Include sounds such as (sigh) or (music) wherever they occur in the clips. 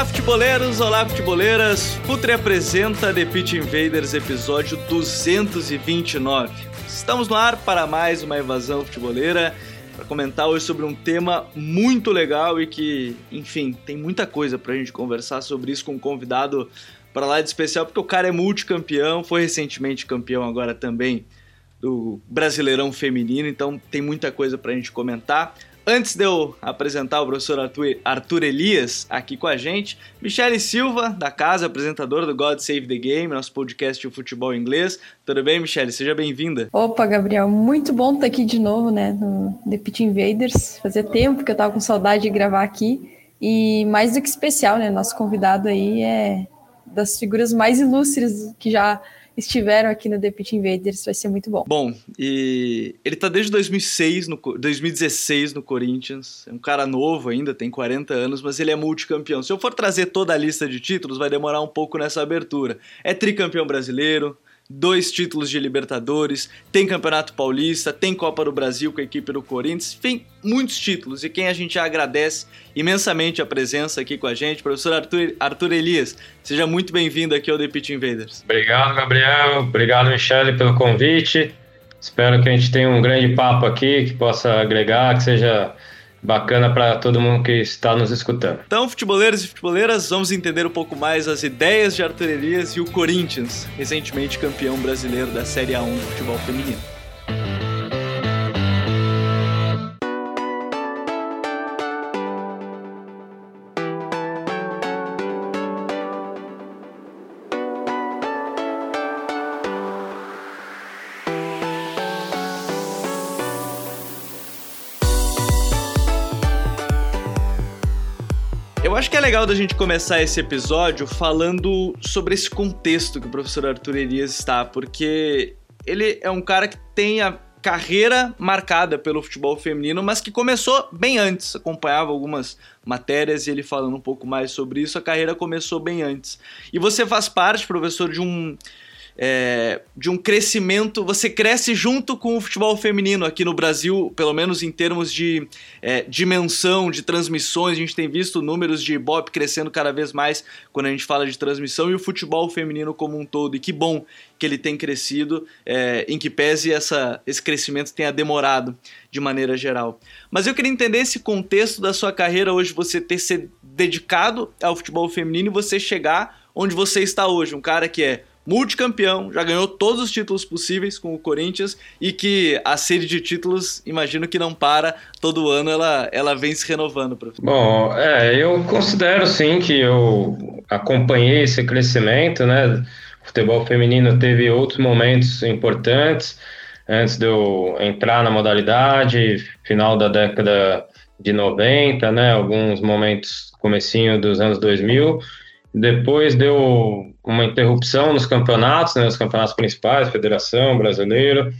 Olá, futeboleiros! Olá, futeboleiras! Futre apresenta The Pitch Invaders, episódio 229. Estamos no ar para mais uma evasão futeboleira, para comentar hoje sobre um tema muito legal e que, enfim, tem muita coisa para a gente conversar sobre isso com um convidado para lá de especial, porque o cara é multicampeão, foi recentemente campeão agora também do Brasileirão Feminino, então tem muita coisa para a gente comentar. Antes de eu apresentar o professor Arthur, Arthur Elias aqui com a gente, Michele Silva, da casa, apresentadora do God Save the Game, nosso podcast de futebol inglês. Tudo bem, Michele? Seja bem-vinda. Opa, Gabriel, muito bom estar aqui de novo, né, no The Pit Invaders. Fazia tempo que eu tava com saudade de gravar aqui. E mais do que especial, né, nosso convidado aí é das figuras mais ilustres que já estiveram aqui no The Pit Invaders, vai ser muito bom. Bom, e ele tá desde 2006 no, 2016 no Corinthians, é um cara novo ainda, tem 40 anos, mas ele é multicampeão. Se eu for trazer toda a lista de títulos, vai demorar um pouco nessa abertura. É tricampeão brasileiro, dois títulos de Libertadores, tem Campeonato Paulista, tem Copa do Brasil com a equipe do Corinthians, tem muitos títulos e quem a gente agradece imensamente a presença aqui com a gente, professor Arthur, Arthur Elias. Seja muito bem-vindo aqui ao The Pitch Invaders. Obrigado, Gabriel. Obrigado, Michele, pelo convite. Espero que a gente tenha um grande papo aqui, que possa agregar, que seja bacana para todo mundo que está nos escutando. Então, futeboleiros e futeboleiras, vamos entender um pouco mais as ideias de Arthur Elias e o Corinthians, recentemente campeão brasileiro da Série A1 do futebol feminino. Legal da gente começar esse episódio falando sobre esse contexto que o professor Arthur Elias está, porque ele é um cara que tem a carreira marcada pelo futebol feminino, mas que começou bem antes. Acompanhava algumas matérias e ele falando um pouco mais sobre isso, a carreira começou bem antes. E você faz parte, professor, de um é, de um crescimento. Você cresce junto com o futebol feminino aqui no Brasil, pelo menos em termos de é, dimensão, de transmissões. A gente tem visto números de Ibope crescendo cada vez mais quando a gente fala de transmissão e o futebol feminino como um todo. E que bom que ele tem crescido, é, em que pese essa, esse crescimento tenha demorado de maneira geral. Mas eu queria entender esse contexto da sua carreira hoje, você ter se dedicado ao futebol feminino e você chegar onde você está hoje, um cara que é multicampeão, já ganhou todos os títulos possíveis com o Corinthians e que a série de títulos, imagino que não para, todo ano ela, ela vem se renovando. Professor. Bom, é, eu considero sim que eu acompanhei esse crescimento, né? O futebol feminino teve outros momentos importantes antes de eu entrar na modalidade, final da década de 90, né? Alguns momentos comecinho dos anos 2000 depois deu uma interrupção nos campeonatos, né, nos campeonatos principais, Federação Brasileira,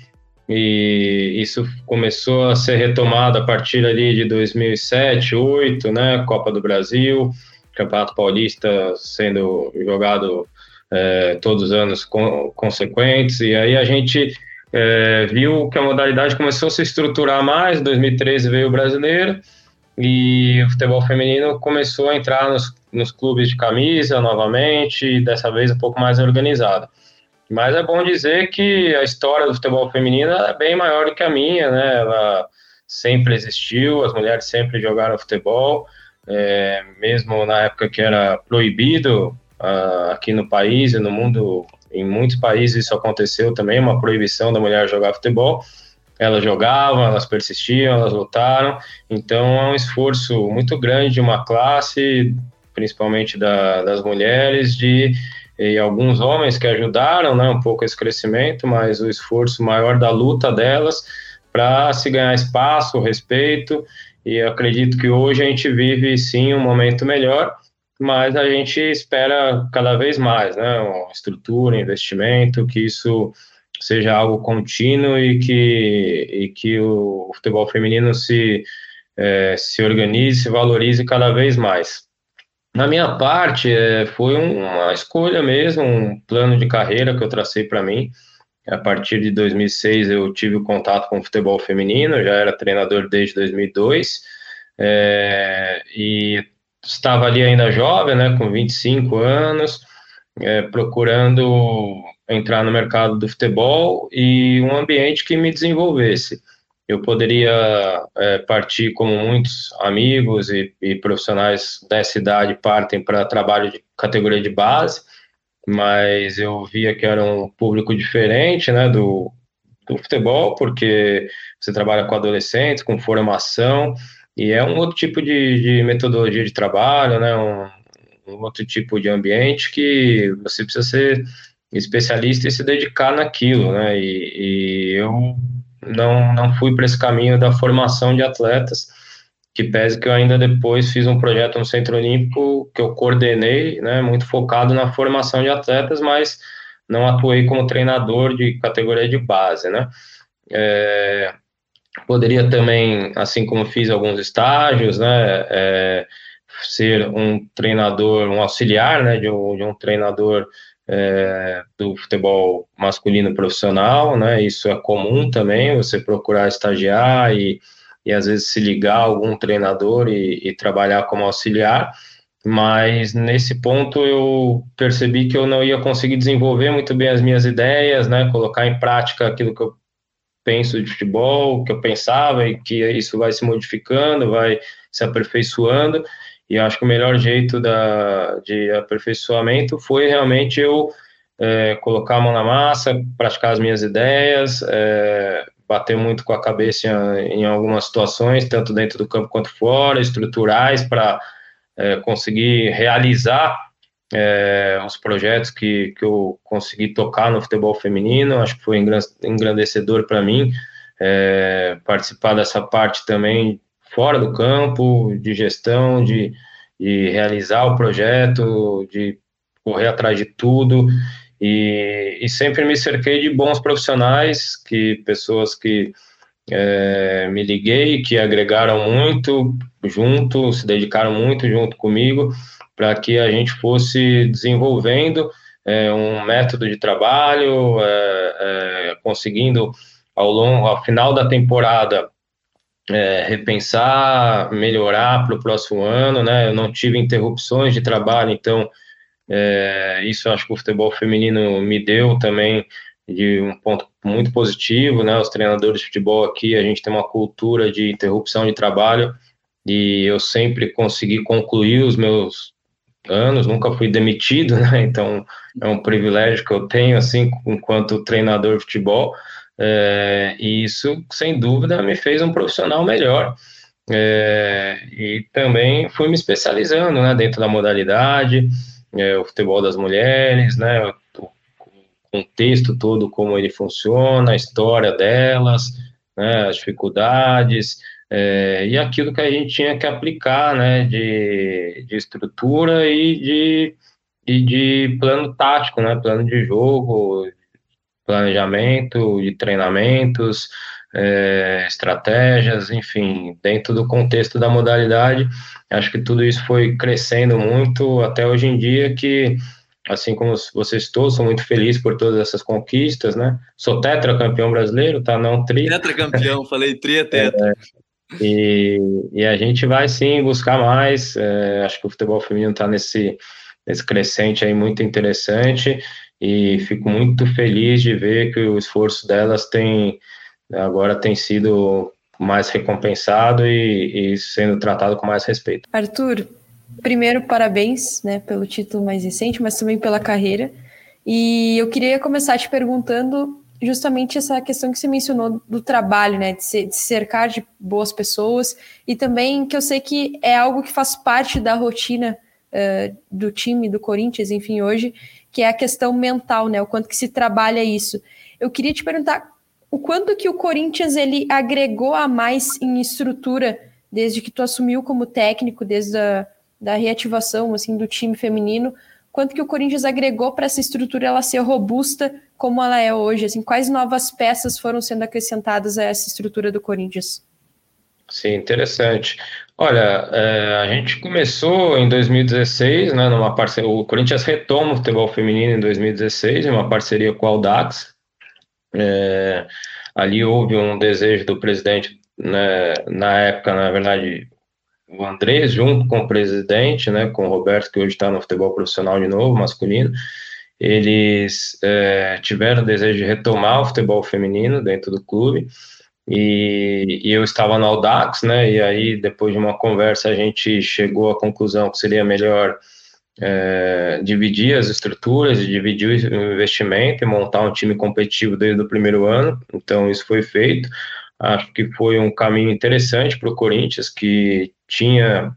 e isso começou a ser retomado a partir ali de 2007, 2008, né, Copa do Brasil, Campeonato Paulista sendo jogado é, todos os anos consequentes, e aí a gente é, viu que a modalidade começou a se estruturar mais, em 2013 veio o Brasileiro, e o futebol feminino começou a entrar nos, nos clubes de camisa novamente, dessa vez um pouco mais organizado. Mas é bom dizer que a história do futebol feminino é bem maior do que a minha, né? Ela sempre existiu, as mulheres sempre jogaram futebol, é, mesmo na época que era proibido uh, aqui no país e no mundo, em muitos países isso aconteceu também, uma proibição da mulher jogar futebol elas jogavam, elas persistiam, elas lutaram. Então é um esforço muito grande de uma classe, principalmente da, das mulheres, de e alguns homens que ajudaram, né, um pouco esse crescimento, mas o esforço maior da luta delas para se ganhar espaço, respeito. E acredito que hoje a gente vive sim um momento melhor. mas a gente espera cada vez mais, né? Uma estrutura, investimento, que isso seja algo contínuo e que, e que o futebol feminino se, é, se organize, se valorize cada vez mais. Na minha parte, é, foi uma escolha mesmo, um plano de carreira que eu tracei para mim. A partir de 2006 eu tive o contato com o futebol feminino, já era treinador desde 2002 é, e estava ali ainda jovem, né, com 25 anos, é, procurando entrar no mercado do futebol e um ambiente que me desenvolvesse. Eu poderia é, partir como muitos amigos e, e, profissionais dessa idade partem para trabalho de categoria de base, mas eu via que era um público diferente né, do, do futebol, porque você trabalha com adolescentes, com formação, e é um outro tipo de, de metodologia de trabalho, né? Um, um, outro tipo de ambiente que você precisa ser especialista e se dedicar naquilo, né? E, e eu não, não fui para esse caminho da formação de atletas, que pese que eu ainda depois fiz um projeto no Centro Olímpico que eu coordenei, né? Muito focado na formação de atletas, mas não atuei como treinador de categoria de base, né? É, Poderia também, assim como fiz alguns estágios, né, é, ser um treinador, um auxiliar, né, de um, de um treinador é, do futebol masculino profissional, né, isso é comum também, você procurar estagiar e, e às vezes se ligar a algum treinador e, e trabalhar como auxiliar, mas nesse ponto eu percebi que eu não ia conseguir desenvolver muito bem as minhas ideias, né, colocar em prática aquilo que eu penso de futebol, que eu pensava e que isso vai se modificando, vai se aperfeiçoando. E acho que o melhor jeito da, de aperfeiçoamento foi realmente eu é, colocar a mão na massa, praticar as minhas ideias, é, bater muito com a cabeça em, em, algumas situações, tanto dentro do campo quanto fora, estruturais, para é, conseguir realizar é, os projetos que, que eu consegui tocar no futebol feminino, acho que foi engrandecedor para mim é, participar dessa parte também fora do campo, de gestão, de, de realizar o projeto, de correr atrás de tudo, e, e sempre me cerquei de bons profissionais, que pessoas que é, me liguei, que agregaram muito junto, se dedicaram muito junto comigo, para que a gente fosse desenvolvendo é, um método de trabalho, é, é, conseguindo ao longo, ao final da temporada é, repensar, melhorar para o próximo ano, né? Eu não tive interrupções de trabalho, então é, isso acho que o futebol feminino me deu também de um ponto muito positivo, né? Os treinadores de futebol aqui, a gente tem uma cultura de interrupção de trabalho e eu sempre consegui concluir os meus anos, nunca fui demitido, (laughs) né? Então é um privilégio que eu tenho, assim, enquanto treinador de futebol. É, e isso, sem dúvida, me fez um profissional melhor. É, e também fui me especializando, né? Dentro da modalidade, é, o futebol das mulheres, né? O contexto todo, como ele funciona, a história delas, né? As dificuldades é, e aquilo que a gente tinha que aplicar, né, de, de estrutura e de, e de plano tático, né, plano de jogo, planejamento de treinamentos, é, estratégias, enfim, dentro do contexto da modalidade, acho que tudo isso foi crescendo muito até hoje em dia que assim como vocês todos, sou muito feliz por todas essas conquistas, né? Sou tetracampeão brasileiro, tá? Não tri. Tetracampeão, falei tri é tetra. É, e, e a gente vai sim buscar mais. É, acho que o futebol feminino está nesse, nesse crescente aí muito interessante e fico muito feliz de ver que o esforço delas tem agora tem sido mais recompensado e, e sendo tratado com mais respeito. Arthur, primeiro parabéns né, pelo título mais recente, mas também pela carreira. E eu queria começar te perguntando justamente essa questão que você mencionou do trabalho, né, de, se, de cercar de boas pessoas e também que eu sei que é algo que faz parte da rotina uh, do time do Corinthians, enfim, hoje, que é a questão mental, né, o quanto que se trabalha isso. Eu queria te perguntar o quanto que o Corinthians ele agregou a mais em estrutura desde que tu assumiu como técnico, desde a, da reativação assim do time feminino, quanto que o Corinthians agregou para essa estrutura ela ser robusta como ela é hoje, assim, quais novas peças foram sendo acrescentadas a essa estrutura do Corinthians? Sim, interessante. Olha, é, a gente começou em 2016, né, numa parceria, o Corinthians retoma o futebol feminino em 2016, em uma parceria com o Audax. É, ali houve um desejo do presidente, né, na época, na verdade, o Andrés, junto com o presidente, né, com o Roberto, que hoje está no futebol profissional de novo, masculino, eles é, tiveram o desejo de retomar o futebol feminino dentro do clube, e, e, eu estava no Audax, né, e aí depois de uma conversa a gente chegou à conclusão que seria melhor é, dividir as estruturas, dividir o investimento e montar um time competitivo desde o primeiro ano, então isso foi feito, acho que foi um caminho interessante para o Corinthians, que tinha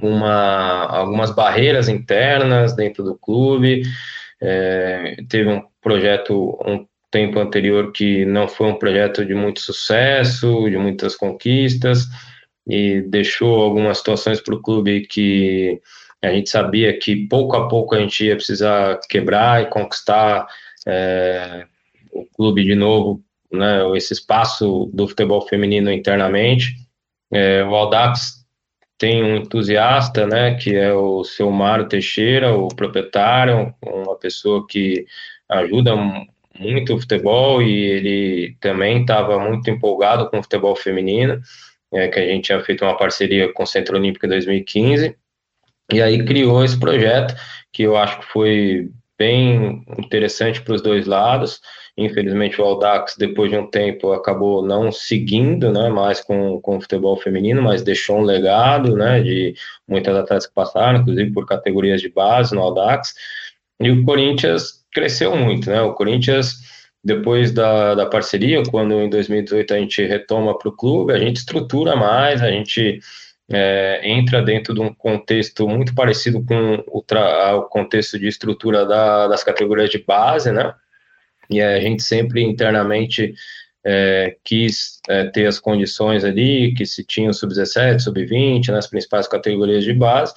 uma, algumas barreiras internas dentro do clube, é, teve um projeto um tempo anterior que não foi um projeto de muito sucesso, de muitas conquistas, e deixou algumas situações para o clube que a gente sabia que pouco a pouco a gente ia precisar quebrar e conquistar é, o clube de novo, né, esse espaço do futebol feminino internamente. É, o Aldax tem um entusiasta, né, que é o seu Mário Teixeira, o proprietário, uma pessoa que ajuda muito futebol e ele também estava muito empolgado com o futebol feminino, é, que a gente tinha feito uma parceria com o Centro Olímpico em 2015, e aí criou esse projeto, que eu acho que foi bem interessante para os dois lados, Infelizmente, o Aldax, depois de um tempo, acabou não seguindo né, mais com, com o futebol feminino, mas deixou um legado né, de muitas atletas que passaram, inclusive por categorias de base no Aldax. E o Corinthians cresceu muito. Né? O Corinthians, depois da, da parceria, quando em 2018 a gente retoma para o clube, a gente estrutura mais, a gente é, entra dentro de um contexto muito parecido com o, o contexto de estrutura da, das categorias de base, né? e a gente sempre internamente é, quis é, ter as condições ali, que se tinha o sub-17, sub-20, nas principais categorias de base,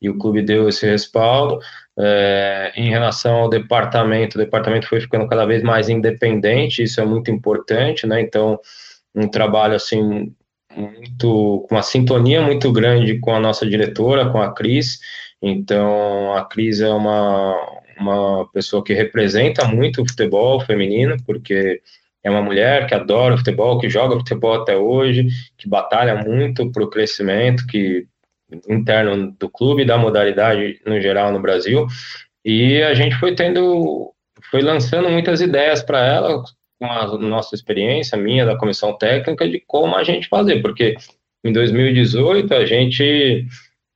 e o clube deu esse respaldo. É, em relação ao departamento, o departamento foi ficando cada vez mais independente, isso é muito importante, né? Então, um trabalho assim muito com uma sintonia muito grande com a nossa diretora, com a Cris. Então, a Cris é uma uma pessoa que representa muito o futebol feminino, porque é uma mulher que adora futebol, que joga futebol até hoje, que batalha muito para o crescimento que interno do clube, da modalidade no geral no Brasil. E a gente foi tendo, foi lançando muitas ideias para ela, com a nossa experiência, minha, da comissão técnica, de como a gente fazer, porque em 2018 a gente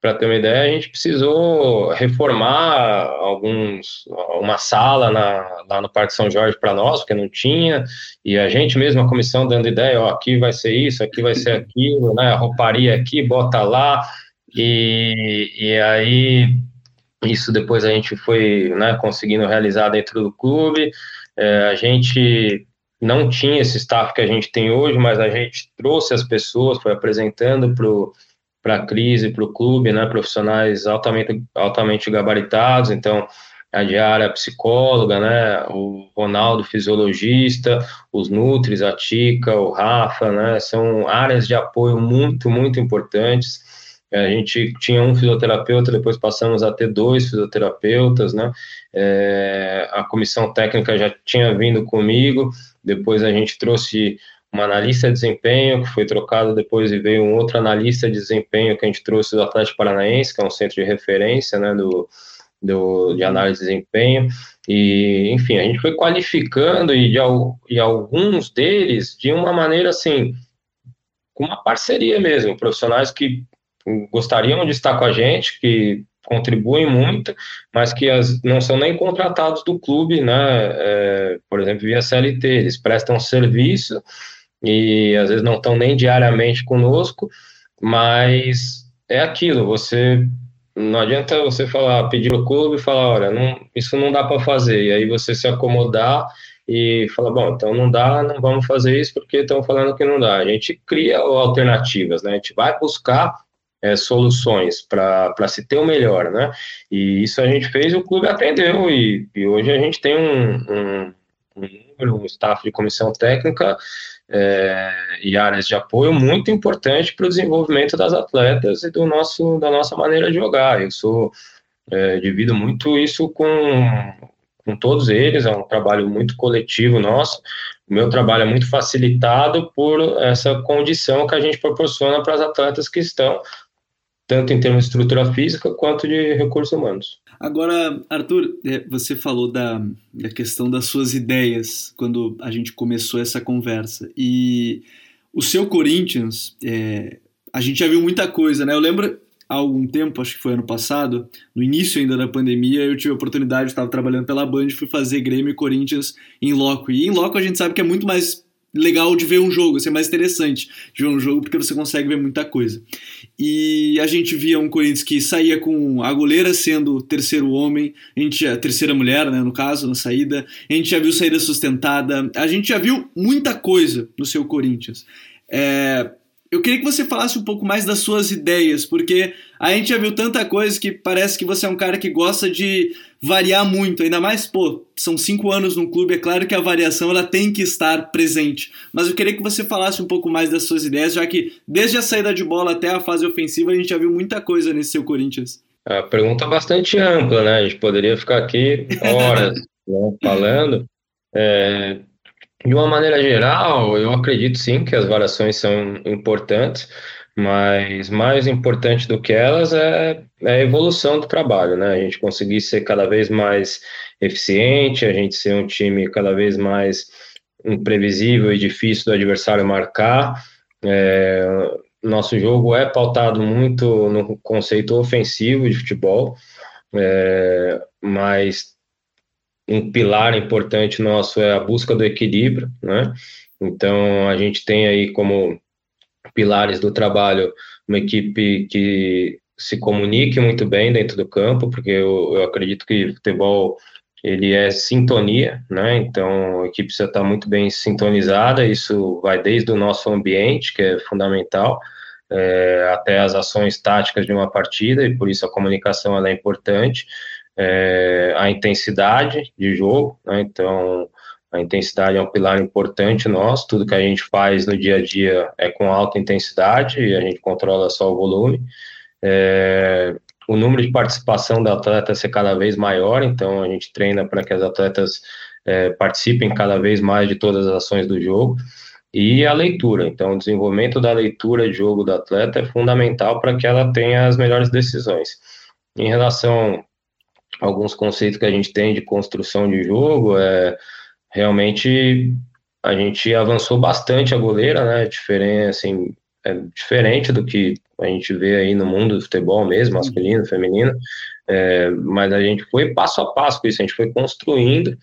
para ter uma ideia, a gente precisou reformar alguns, uma sala na, lá no Parque São Jorge para nós, porque não tinha, e a gente mesmo, a comissão, dando ideia, ó, aqui vai ser isso, aqui vai ser aquilo, né, rouparia aqui, bota lá, e, e aí isso depois a gente foi né, conseguindo realizar dentro do clube, é, a gente não tinha esse staff que a gente tem hoje, mas a gente trouxe as pessoas, foi apresentando para a crise, para o clube, né, profissionais altamente, altamente gabaritados, então a Diária a psicóloga, né, o Ronaldo fisiologista, os Nutris, a Tica, o Rafa, né, são áreas de apoio muito, muito importantes. A gente tinha um fisioterapeuta, depois passamos a ter dois fisioterapeutas, né, é, a comissão técnica já tinha vindo comigo, depois a gente trouxe uma analista de desempenho, que foi trocado depois e veio um outro analista de desempenho que a gente trouxe do Atlético Paranaense, que é um centro de referência, né, do, do, de análise de desempenho, e, enfim, a gente foi qualificando e, de, e alguns deles de uma maneira, assim, com uma parceria mesmo, profissionais que gostariam de estar com a gente, que contribuem muito, mas que as, não são nem contratados do clube, né, é, por exemplo, via CLT, eles prestam serviço e às vezes não estão nem diariamente conosco, mas é aquilo, você não adianta você falar, pedir o clube e falar, olha, não, isso não dá para fazer, e aí você se acomodar e falar, bom, então não dá, não vamos fazer isso porque estão falando que não dá. A gente cria alternativas, né? A gente vai buscar é, soluções para se ter o melhor, né? E isso a gente fez, o clube atendeu e, e hoje a gente tem um, um, um staff de comissão técnica é, e áreas de apoio muito importante para o desenvolvimento das atletas e do nosso, da nossa maneira de jogar. Eu sou é, divido muito isso com, com todos eles, é um trabalho muito coletivo nosso. O meu trabalho é muito facilitado por essa condição que a gente proporciona para as atletas que estão tanto em termos de estrutura física quanto de recursos humanos. Agora, Arthur, é, você falou da, da questão das suas ideias quando a gente começou essa conversa. E o seu Corinthians, é, a gente já viu muita coisa, né? Eu lembro há algum tempo, acho que foi ano passado, no início ainda da pandemia, eu tive a oportunidade, estava trabalhando pela Band, fui fazer Grêmio e Corinthians em loco. E em loco a gente sabe que é muito mais legal de ver um jogo, assim, é mais interessante de ver um jogo porque você consegue ver muita coisa. E a gente via um Corinthians que saía com a goleira sendo terceiro homem, a gente a terceira mulher, né, no caso, na saída. A gente já viu saída sustentada, a gente já viu muita coisa no seu Corinthians. É, eu queria que você falasse um pouco mais das suas ideias, porque a gente já viu tanta coisa que parece que você é um cara que gosta de variar muito, ainda mais, pô, são cinco anos no clube, é claro que a variação ela tem que estar presente. Mas eu queria que você falasse um pouco mais das suas ideias, já que desde a saída de bola até a fase ofensiva a gente já viu muita coisa nesse seu Corinthians. A pergunta é bastante ampla, né? A gente poderia ficar aqui horas né, falando. É, de uma maneira geral, eu acredito sim que as variações são importantes, mas mais importante do que elas é, é, a evolução do trabalho, né? A gente conseguir ser cada vez mais eficiente, a gente ser um time cada vez mais imprevisível e difícil do adversário marcar. É, nosso jogo é pautado muito no conceito ofensivo de futebol, é, mas um pilar importante nosso é a busca do equilíbrio, né? Então a gente tem aí como pilares do trabalho uma equipe que se comunique muito bem dentro do campo, porque eu, eu acredito que futebol ele é sintonia, né? Então a equipe precisa estar muito bem sintonizada. Isso vai desde o nosso ambiente, que é fundamental, é, até as ações táticas de uma partida, e por isso a comunicação é importante é, a intensidade de jogo, né? então a intensidade é um pilar importante nosso, tudo que a gente faz no dia a dia é com alta intensidade e a gente controla só o volume. É, o número de participação da atleta ser cada vez maior, então a gente treina para que as atletas é, participem cada vez mais de todas as ações do jogo. E a leitura, então o desenvolvimento da leitura de jogo da atleta é fundamental para que ela tenha as melhores decisões. Em relação alguns conceitos que a gente tem de construção de jogo, é realmente a gente avançou bastante a goleira, né? Diferente, assim, é diferente do que a gente vê aí no mundo do futebol mesmo, masculino, feminino, é, mas a gente foi passo a passo com isso, a gente foi construindo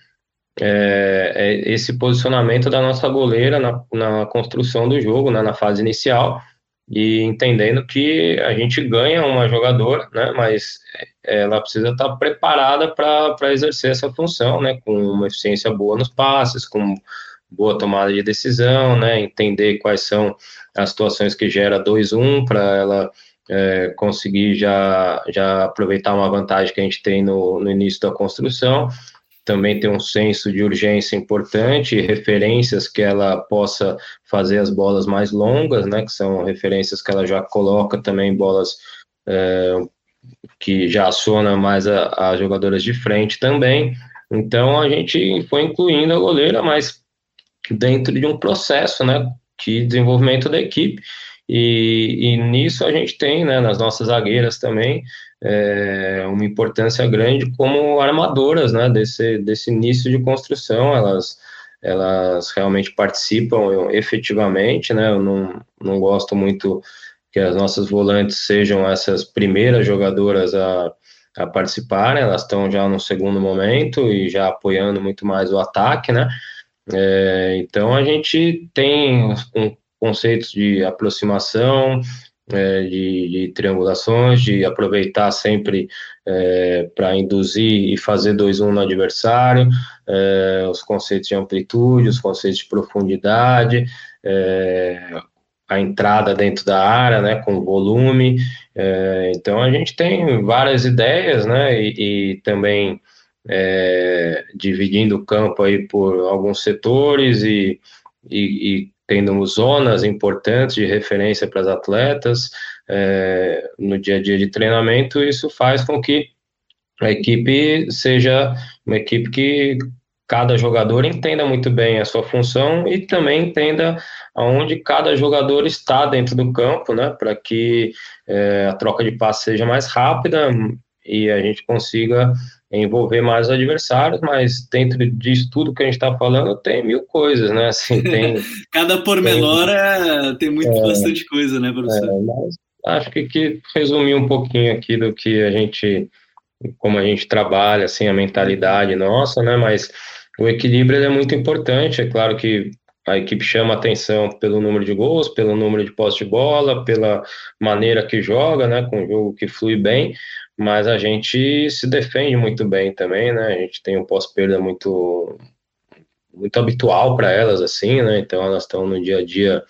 é, é esse posicionamento da nossa goleira na, na construção do jogo, né, na fase inicial, e entendendo que a gente ganha uma jogadora, né, mas ela precisa estar preparada para exercer essa função, né, com uma eficiência boa nos passes, com boa tomada de decisão, né, entender quais são as situações que gera 2-1 para ela é, conseguir já, já aproveitar uma vantagem que a gente tem no, no início da construção, também ter um senso de urgência importante, referências que ela possa fazer as bolas mais longas, né, que são referências que ela já coloca também bolas é, que já aciona mais as jogadoras de frente também. Então a gente foi incluindo a goleira, mas dentro de um processo, né, de desenvolvimento da equipe. E, e nisso a gente tem, né, nas nossas zagueiras também, é, uma importância grande como armadoras, né, desse, desse início de construção. Elas elas realmente participam efetivamente, né? Eu não, não gosto muito que as nossas volantes sejam essas primeiras jogadoras a, a participarem, elas estão já no segundo momento e já apoiando muito mais o ataque, né? É, então a gente tem um conceitos de aproximação, é, de, de, triangulações, de aproveitar sempre é, para induzir e fazer 2-1 um no adversário, é, os conceitos de amplitude, os conceitos de profundidade, é, a entrada dentro da área, né, com volume. É, então a gente tem várias ideias, né, e, e também é, dividindo o campo aí por alguns setores e, e, e tendo zonas importantes de referência para as atletas é, no dia a dia de treinamento, isso faz com que a equipe seja uma equipe que cada jogador entenda muito bem a sua função e também entenda aonde cada jogador está dentro do campo, né, para que é, a troca de passes seja mais rápida e a gente consiga envolver mais os adversários, mas dentro disso tudo que a gente está falando tem mil coisas, né? Assim, (laughs) tem, Cada pormenor tem, tem muito, é, bastante coisa, né, professor? É, mas acho que, que resumir um pouquinho aqui do que a gente, como a gente trabalha, assim, a mentalidade nossa, né? Mas o equilíbrio é muito importante. É claro que a equipe chama atenção pelo número de gols, pelo número de posse de bola, pela maneira que joga, né? Com um jogo que flui bem, mas a gente se defende muito bem também, né? A gente tem um pós-perda muito muito habitual para elas, assim, né? Então elas estão no dia a dia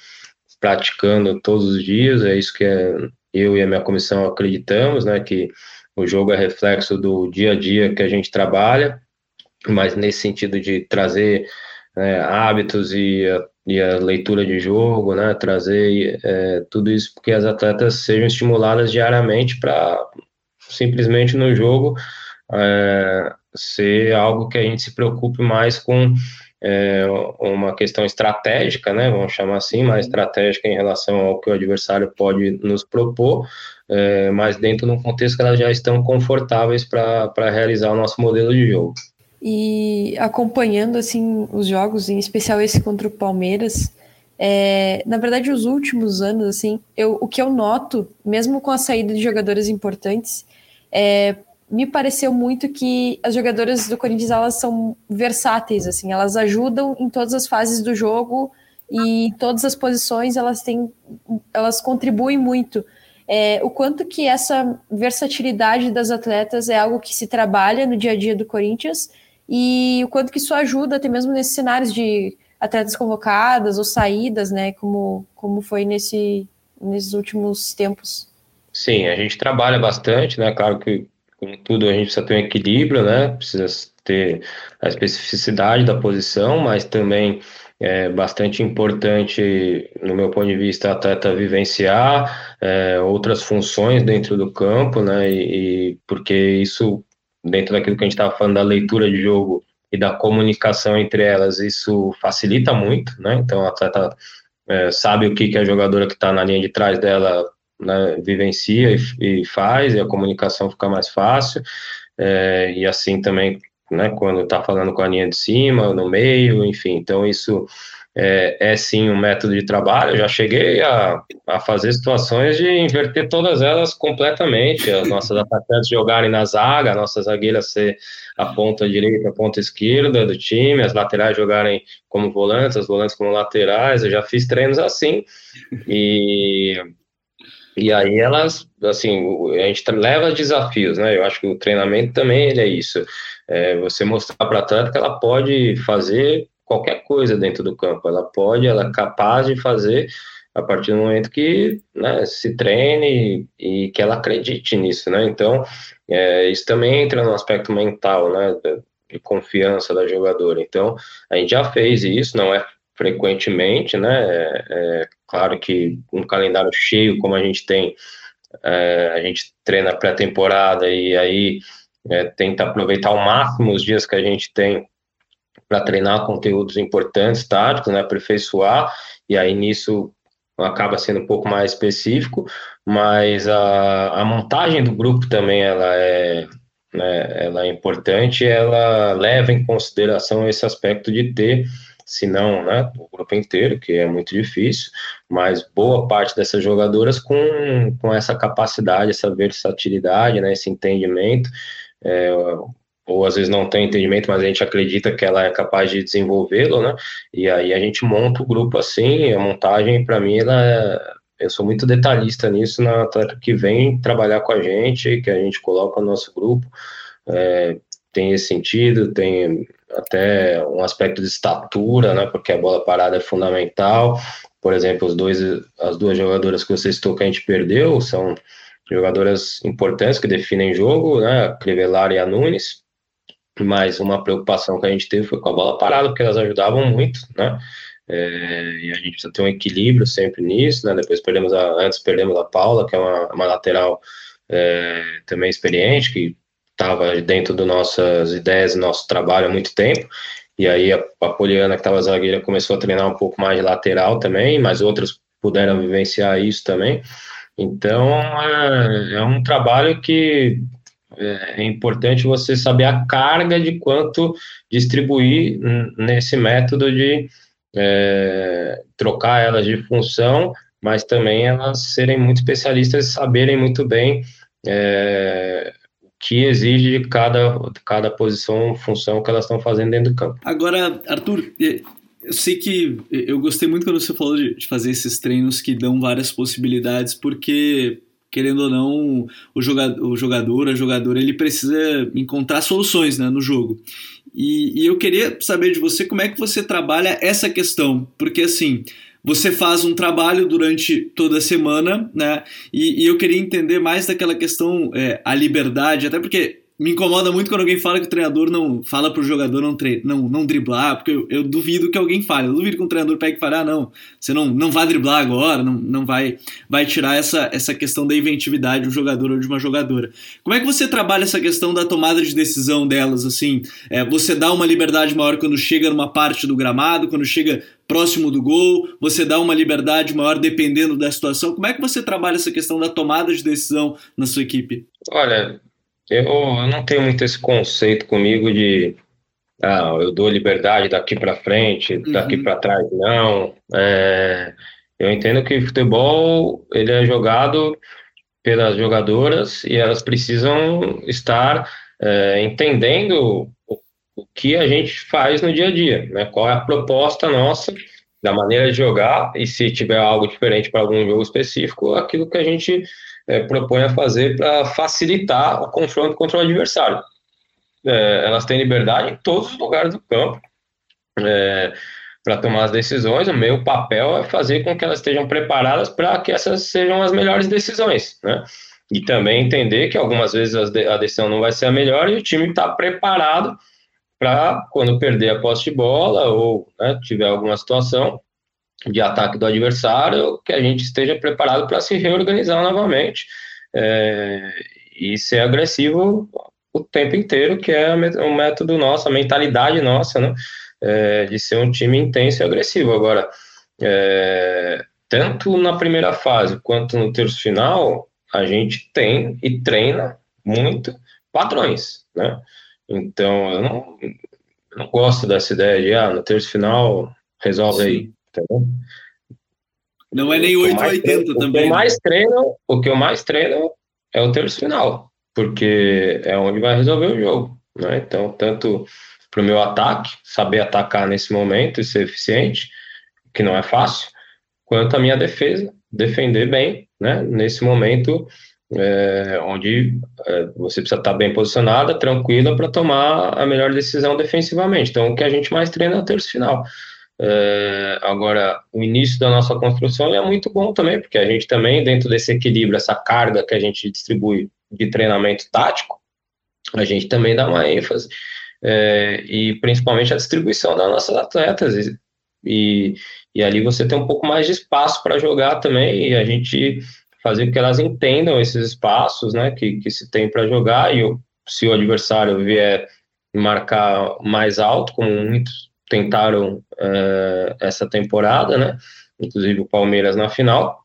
praticando todos os dias. É isso que é, eu e a minha comissão acreditamos, né? Que o jogo é reflexo do dia a dia que a gente trabalha mas nesse sentido de trazer é, hábitos e a, e a, leitura de jogo, né, trazer é, tudo isso porque as atletas sejam estimuladas diariamente para simplesmente no jogo é, ser algo que a gente se preocupe mais com é, uma questão estratégica, né, vamos chamar assim, mais estratégica em relação ao que o adversário pode nos propor, é, mas dentro de um contexto que elas já estão confortáveis para realizar o nosso modelo de jogo e acompanhando assim os jogos, em especial esse contra o Palmeiras, é, na verdade os últimos anos assim, eu, o que eu noto, mesmo com a saída de jogadores importantes, é, me pareceu muito que as jogadoras do Corinthians elas são versáteis, assim, elas ajudam em todas as fases do jogo e em todas as posições elas têm, elas contribuem muito. É, o quanto que essa versatilidade das atletas é algo que se trabalha no dia a dia do Corinthians e o quanto que isso ajuda até mesmo nesses cenários de atletas convocadas ou saídas, né, como, como foi nesse, nesses últimos tempos. Sim, a gente trabalha bastante, né, claro que com tudo a gente precisa ter um equilíbrio, né, precisa ter a especificidade da posição, mas também é bastante importante, no meu ponto de vista, atleta vivenciar é, outras funções dentro do campo, né, e, e porque isso dentro daquilo que a gente estava falando da leitura de jogo e da comunicação entre elas, isso facilita muito, né? Então a atleta é, sabe o que, que a jogadora que está na linha de trás dela né, vivencia e, e, faz, e a comunicação fica mais fácil, é, e assim também, né, quando está falando com a linha de cima, no meio, enfim, então isso é, é, sim um método de trabalho. Eu já cheguei a, a fazer situações de inverter todas elas completamente. As nossas atacantes jogarem na zaga, a nossa zagueira ser a ponta direita, a ponta esquerda do time, as laterais jogarem como volantes, as volantes como laterais. Eu já fiz treinos assim. E, e aí elas, assim, a gente leva desafios, né? Eu acho que o treinamento também é isso. É você mostrar para a atleta que ela pode fazer qualquer coisa dentro do campo. Ela pode, ela é capaz de fazer a partir do momento que né, se treine e, que ela acredite nisso, né? Então, é, isso também entra no aspecto mental, né, de, de, confiança da jogadora. Então, a gente já fez isso, não é frequentemente, né? É, é claro que um calendário cheio como a gente tem, é, a gente treina pré-temporada e aí é, tenta aproveitar ao máximo os dias que a gente tem para treinar conteúdos importantes, táticos, né, aperfeiçoar, e aí nisso acaba sendo um pouco mais específico, mas a, a montagem do grupo também ela é, né, ela é importante, ela leva em consideração esse aspecto de ter, se não né, o grupo inteiro, que é muito difícil, mas boa parte dessas jogadoras com, com essa capacidade, essa versatilidade, né, esse entendimento, é, ou às vezes não tem entendimento, mas a gente acredita que ela é capaz de desenvolvê-lo, né? E aí a gente monta o grupo assim, a montagem para mim ela é, eu sou muito detalhista nisso na atleta que vem trabalhar com a gente, que a gente coloca no nosso grupo, é, tem esse sentido, tem até um aspecto de estatura, né? Porque a bola parada é fundamental por exemplo, os dois, as duas jogadoras que você citou que a gente perdeu são jogadoras importantes que definem jogo, né? A Crivellari e a Nunes. Mas uma preocupação que a gente teve foi com a bola parada, porque elas ajudavam muito, né? É, e a gente precisa ter um equilíbrio sempre nisso, né? Depois perdemos a, antes perdemos a Paula, que é uma, uma lateral é, também experiente, que estava dentro das nossas ideias nosso trabalho há muito tempo. E aí a, a Poliana, que estava zagueira, começou a treinar um pouco mais de lateral também, mas outras puderam vivenciar isso também. Então é, é um trabalho que é, importante você saber a carga de quanto distribuir nesse método de é, trocar elas de função, mas também elas serem muito especialistas e saberem muito bem é, o que exige de cada, cada posição, função que elas estão fazendo dentro do campo. Agora, Arthur, eu sei que eu gostei muito quando você falou de fazer esses treinos que dão várias possibilidades, porque querendo ou não, o jogador, o jogador, a jogadora, ele precisa encontrar soluções né, no jogo. E, e eu queria saber de você como é que você trabalha essa questão, porque assim, você faz um trabalho durante toda a semana, né? E, e eu queria entender mais daquela questão, é, a liberdade, até porque me incomoda muito quando alguém fala que o treinador não fala pro jogador não, tre não, não driblar, porque eu, eu, duvido que alguém fale. Eu duvido que um treinador pegue e fale, ah, não, você não, não vai driblar agora, não, não vai, vai tirar essa, essa questão da inventividade de um jogador ou de uma jogadora. Como é que você trabalha essa questão da tomada de decisão delas? Assim, é, você dá uma liberdade maior quando chega numa parte do gramado, quando chega próximo do gol, você dá uma liberdade maior dependendo da situação. Como é que você trabalha essa questão da tomada de decisão na sua equipe? Olha, eu, eu não tenho muito esse conceito comigo de ah, eu dou liberdade daqui para frente, daqui uhum. para trás não. É, eu entendo que futebol ele é jogado pelas jogadoras e elas precisam estar é, entendendo o, o, que a gente faz no dia a dia, né? Qual é a proposta nossa da maneira de jogar e se tiver algo diferente para algum jogo específico, aquilo que a gente é, propõe a fazer para facilitar o confronto contra o adversário. É, elas têm liberdade em todos os lugares do campo é, para tomar as decisões. O meu papel é fazer com que elas estejam preparadas para que essas sejam as melhores decisões, né? E também entender que algumas vezes a decisão não vai ser a melhor e o time está preparado para, quando perder a posse de bola ou né, tiver alguma situação, de ataque do adversário, que a gente esteja preparado para se reorganizar novamente é, e ser agressivo o tempo inteiro, que é o método nosso, a mentalidade nossa, né? É, de ser um time intenso e agressivo. Agora, é, tanto na primeira fase quanto no terço final, a gente tem e treina muito padrões, né? Então, eu não, eu não gosto dessa ideia de, ah, no terço final, resolve Sim. aí. Entendeu? Não é nem 8 ou 80 treino, também. O que, eu né? mais treino, o que eu mais treino é o terço final, porque é onde vai resolver o jogo. Né? Então, tanto para o meu ataque, saber atacar nesse momento e ser eficiente, que não é fácil, quanto a minha defesa, defender bem, né? nesse momento é, onde é, você precisa estar bem posicionada, tranquila para tomar a melhor decisão defensivamente. Então, o que a gente mais treina é o terço final. É, agora, o início da nossa construção é muito bom também, porque a gente também, dentro desse equilíbrio, essa carga que a gente distribui de treinamento tático, a gente também dá uma ênfase, é, e principalmente a distribuição das nossas atletas, e, e, e ali você tem um pouco mais de espaço para jogar também, e a gente fazer com que elas entendam esses espaços né, que, que se tem para jogar, e se o adversário vier marcar mais alto, como muitos tentaram uh, essa temporada, né? Inclusive o Palmeiras na final.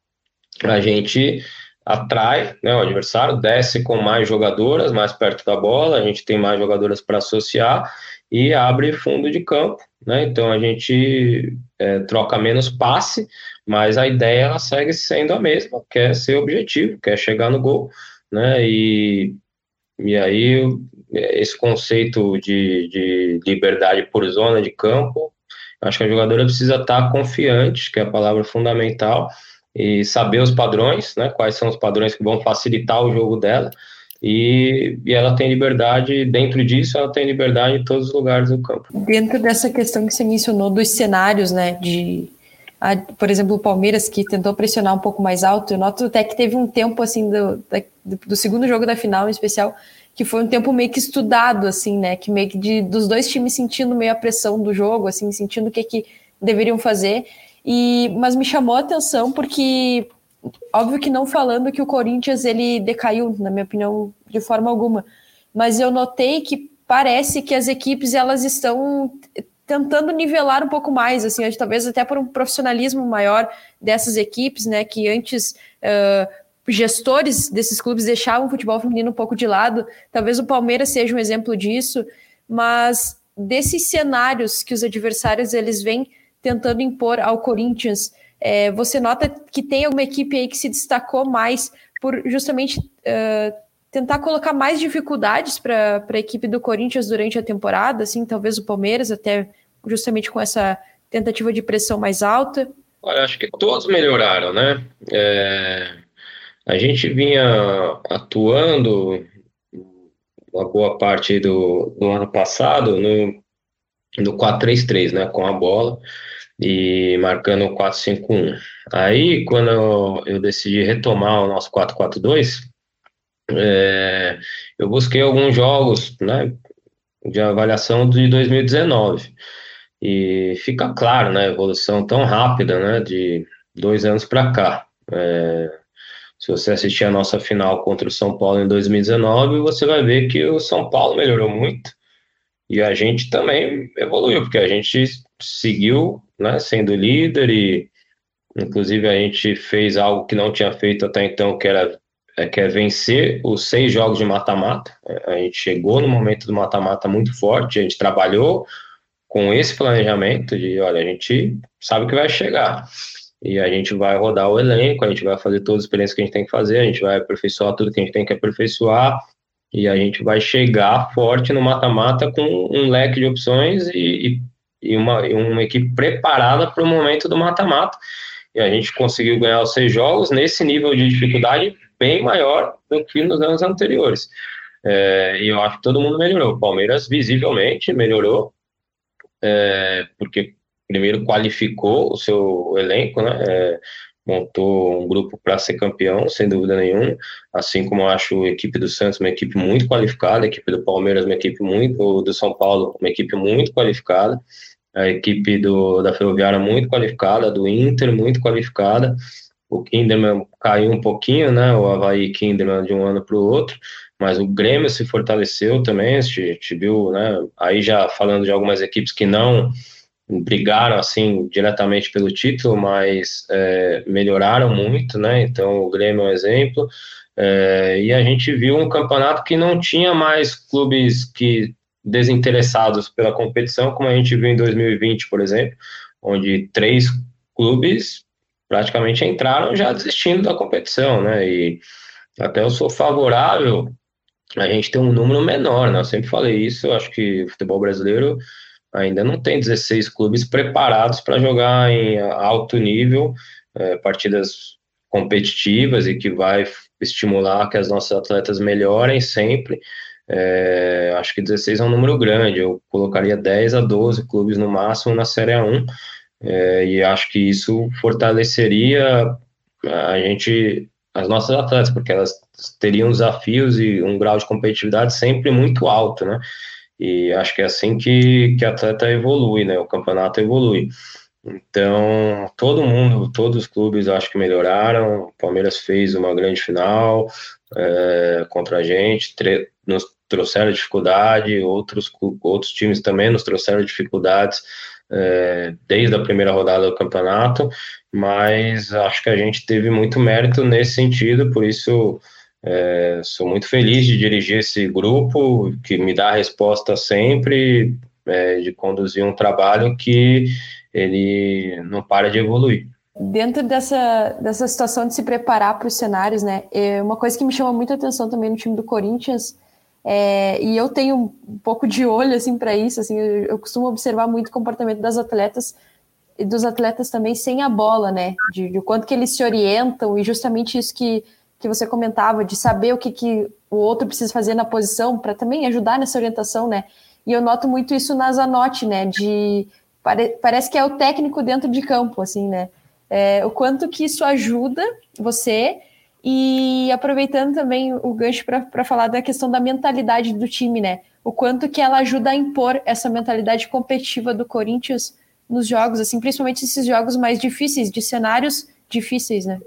A gente atrai né, o adversário, desce com mais jogadoras, mais perto da bola, a gente tem mais jogadoras para associar e abre fundo de campo, né? Então a gente é, troca menos passe, mas a ideia ela segue sendo a mesma, quer ser objetivo, quer chegar no gol, né? E, e aí esse conceito de, de liberdade por zona de campo. Acho que a jogadora precisa estar confiante, que é a palavra fundamental, e saber os padrões, né? Quais são os padrões que vão facilitar o jogo dela. E, e, ela tem liberdade, dentro disso, ela tem liberdade em todos os lugares do campo. Dentro dessa questão que você mencionou dos cenários, né, de a, por exemplo, o Palmeiras, que tentou pressionar um pouco mais alto. Eu noto até que teve um tempo, assim, do, do, do segundo jogo da final, em especial, que foi um tempo meio que estudado, assim, né? Que meio que de, dos dois times sentindo meio a pressão do jogo, assim, sentindo o que, que deveriam fazer. E, mas me chamou a atenção porque, óbvio que não falando que o Corinthians ele decaiu, na minha opinião, de forma alguma, mas eu notei que parece que as equipes elas estão tentando nivelar um pouco mais, assim, talvez até por um profissionalismo maior dessas equipes, né, que antes uh, gestores desses clubes deixavam o futebol feminino um pouco de lado. Talvez o Palmeiras seja um exemplo disso, mas desses cenários que os adversários eles vêm tentando impor ao Corinthians, é, você nota que tem alguma equipe aí que se destacou mais por justamente uh, tentar colocar mais dificuldades para a equipe do Corinthians durante a temporada, assim, talvez o Palmeiras até justamente com essa tentativa de pressão mais alta? Olha, acho que todos melhoraram, né? É, a gente vinha atuando uma boa parte do, do ano passado no, no 4-3-3, né, com a bola e marcando o 4-5-1. Aí, quando eu, eu, decidi retomar o nosso 4-4-2, é, eu busquei alguns jogos, né, de avaliação de 2019 e fica claro, né, a evolução tão rápida, né, de dois anos para cá. É, se você assistir a nossa final contra o São Paulo em 2019, você vai ver que o São Paulo melhorou muito e a gente também evoluiu, porque a gente seguiu né, sendo líder e, inclusive, a gente fez algo que não tinha feito até então, que era é, que é vencer os seis jogos de mata-mata. A gente chegou no momento do mata-mata muito forte, a gente trabalhou com esse planejamento de, olha, a gente sabe que vai chegar. E a gente vai rodar o elenco, a gente vai fazer todas as experiências que a gente tem que fazer, a gente vai aperfeiçoar tudo que a gente tem que aperfeiçoar, e a gente vai chegar forte no mata-mata com um leque de opções e, e, uma, e uma equipe preparada para o momento do mata-mata. E a gente conseguiu ganhar os seis jogos nesse nível de dificuldade bem maior do que nos anos anteriores. É, e eu acho que todo mundo melhorou. O Palmeiras visivelmente melhorou, é, porque primeiro qualificou o seu elenco, né? É, montou um grupo para ser campeão, sem dúvida nenhuma. Assim como eu acho a equipe do Santos uma equipe muito qualificada, a equipe do Palmeiras uma equipe muito, do São Paulo uma equipe muito qualificada, a equipe do, da Ferroviária muito qualificada, do Inter muito qualificada. O Kinderman caiu um pouquinho, né? O Havaí Kinderman de um ano para o outro, mas o Grêmio se fortaleceu também. A gente, a gente viu, né? Aí já falando de algumas equipes que não brigaram assim diretamente pelo título, mas é, melhoraram muito, né? Então o Grêmio é um exemplo. É, e a gente viu um campeonato que não tinha mais clubes que desinteressados pela competição, como a gente viu em 2020, por exemplo, onde três clubes praticamente entraram já desistindo da competição, né? E até eu sou favorável a gente ter um número menor, né? Eu sempre falei isso, acho que o futebol brasileiro ainda não tem 16 clubes preparados para jogar em alto nível, é, partidas competitivas e que vai estimular que as nossas atletas melhorem sempre. É, acho que 16 é um número grande, eu colocaria 10 a 12 clubes no máximo na Série A1, é, e acho que isso fortaleceria a gente, as nossas atletas, porque elas teriam desafios e um grau de competitividade sempre muito alto, né? E acho que é assim que, que atleta evolui, né? O campeonato evolui. Então, todo mundo, todos os clubes acho que melhoraram. O Palmeiras fez uma grande final é, contra a gente, nos trouxeram dificuldade, outros, outros times também nos trouxeram dificuldades é, desde a primeira rodada do campeonato, mas acho que a gente teve muito mérito nesse sentido, por isso é, sou muito feliz de dirigir esse grupo, que me dá a resposta sempre, é, de conduzir um trabalho que ele não para de evoluir. Dentro dessa, dessa situação de se preparar para os cenários, né? É uma coisa que me chama muita atenção também no time do Corinthians, é, e eu tenho um pouco de olho assim para isso, assim, eu, eu, costumo observar muito o comportamento das atletas e dos atletas também sem a bola, né? De, de quanto que eles se orientam e justamente isso que que você comentava, de saber o que, que o outro precisa fazer na posição, para também ajudar nessa orientação, né? E eu noto muito isso na Zanotti, né? De pare, parece que é o técnico dentro de campo, assim, né? É, o quanto que isso ajuda você e aproveitando também o gancho para falar da questão da mentalidade do time, né? O quanto que ela ajuda a impor essa mentalidade competitiva do Corinthians nos jogos, assim, principalmente esses jogos mais difíceis, de cenários difíceis, né?